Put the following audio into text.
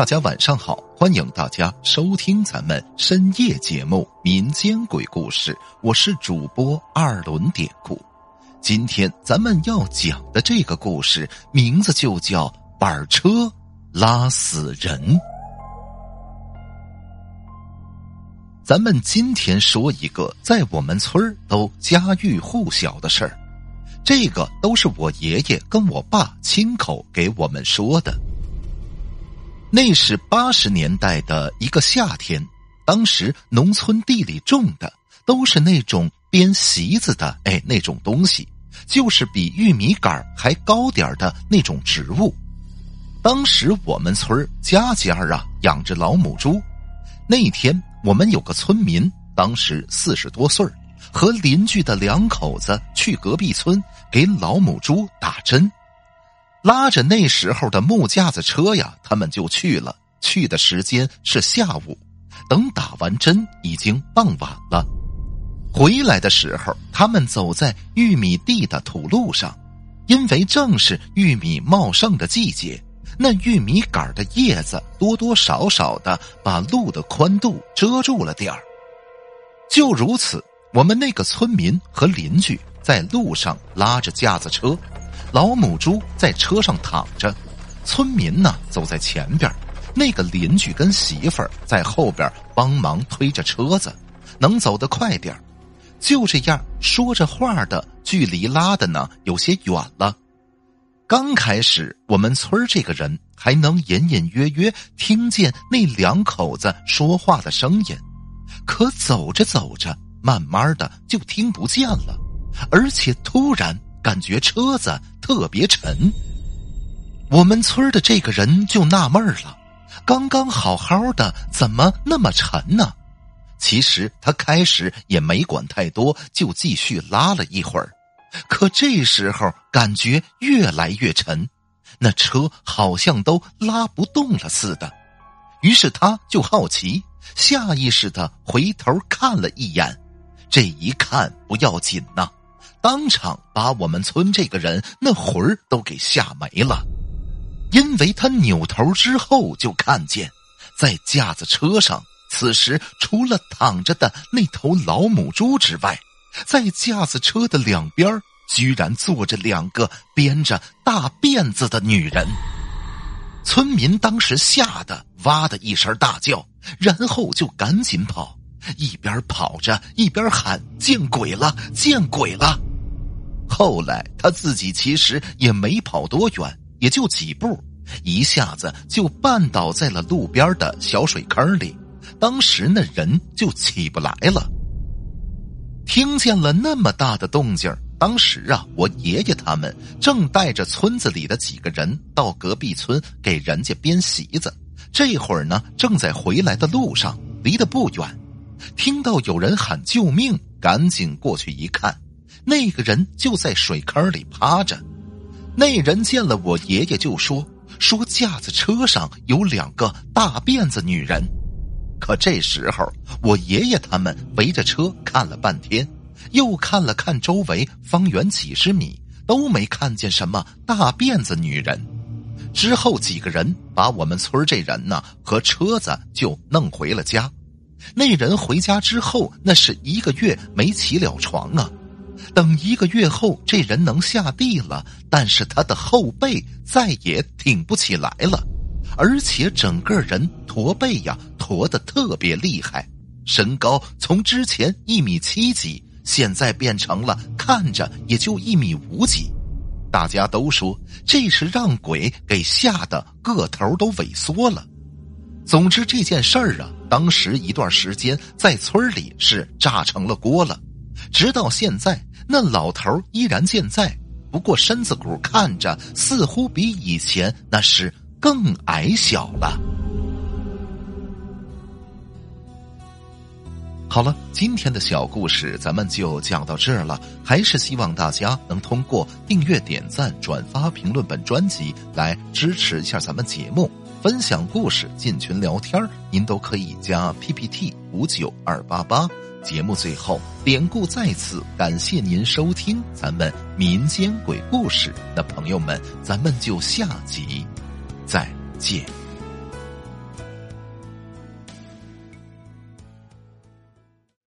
大家晚上好，欢迎大家收听咱们深夜节目《民间鬼故事》，我是主播二轮典故。今天咱们要讲的这个故事名字就叫《板车拉死人》。咱们今天说一个在我们村都家喻户晓的事儿，这个都是我爷爷跟我爸亲口给我们说的。那是八十年代的一个夏天，当时农村地里种的都是那种编席子的，哎，那种东西，就是比玉米杆还高点的那种植物。当时我们村家家啊养着老母猪。那天我们有个村民，当时四十多岁和邻居的两口子去隔壁村给老母猪打针。拉着那时候的木架子车呀，他们就去了。去的时间是下午，等打完针已经傍晚了。回来的时候，他们走在玉米地的土路上，因为正是玉米茂盛的季节，那玉米杆的叶子多多少少的把路的宽度遮住了点儿。就如此，我们那个村民和邻居在路上拉着架子车。老母猪在车上躺着，村民呢走在前边，那个邻居跟媳妇儿在后边帮忙推着车子，能走得快点就这样说着话的距离拉的呢有些远了。刚开始我们村这个人还能隐隐约约听见那两口子说话的声音，可走着走着，慢慢的就听不见了，而且突然。感觉车子特别沉，我们村的这个人就纳闷了：刚刚好好的，怎么那么沉呢？其实他开始也没管太多，就继续拉了一会儿。可这时候感觉越来越沉，那车好像都拉不动了似的。于是他就好奇，下意识的回头看了一眼。这一看不要紧呐。当场把我们村这个人那魂儿都给吓没了，因为他扭头之后就看见，在架子车上，此时除了躺着的那头老母猪之外，在架子车的两边居然坐着两个编着大辫子的女人。村民当时吓得哇的一声大叫，然后就赶紧跑，一边跑着一边喊：“见鬼了，见鬼了！”后来他自己其实也没跑多远，也就几步，一下子就绊倒在了路边的小水坑里。当时那人就起不来了。听见了那么大的动静，当时啊，我爷爷他们正带着村子里的几个人到隔壁村给人家编席子，这会儿呢正在回来的路上，离得不远，听到有人喊救命，赶紧过去一看。那个人就在水坑里趴着，那人见了我爷爷就说：“说架子车上有两个大辫子女人。”可这时候，我爷爷他们围着车看了半天，又看了看周围方圆几十米，都没看见什么大辫子女人。之后几个人把我们村这人呢和车子就弄回了家。那人回家之后，那是一个月没起了床啊。等一个月后，这人能下地了，但是他的后背再也挺不起来了，而且整个人驼背呀，驼的特别厉害，身高从之前一米七几，现在变成了看着也就一米五几。大家都说这是让鬼给吓得个头都萎缩了。总之这件事儿啊，当时一段时间在村里是炸成了锅了，直到现在。那老头依然健在，不过身子骨看着似乎比以前那是更矮小了。好了，今天的小故事咱们就讲到这儿了。还是希望大家能通过订阅、点赞、转发、评论本专辑来支持一下咱们节目。分享故事、进群聊天您都可以加 PPT 五九二八八。节目最后，典故再次感谢您收听咱们民间鬼故事那朋友们，咱们就下集再见。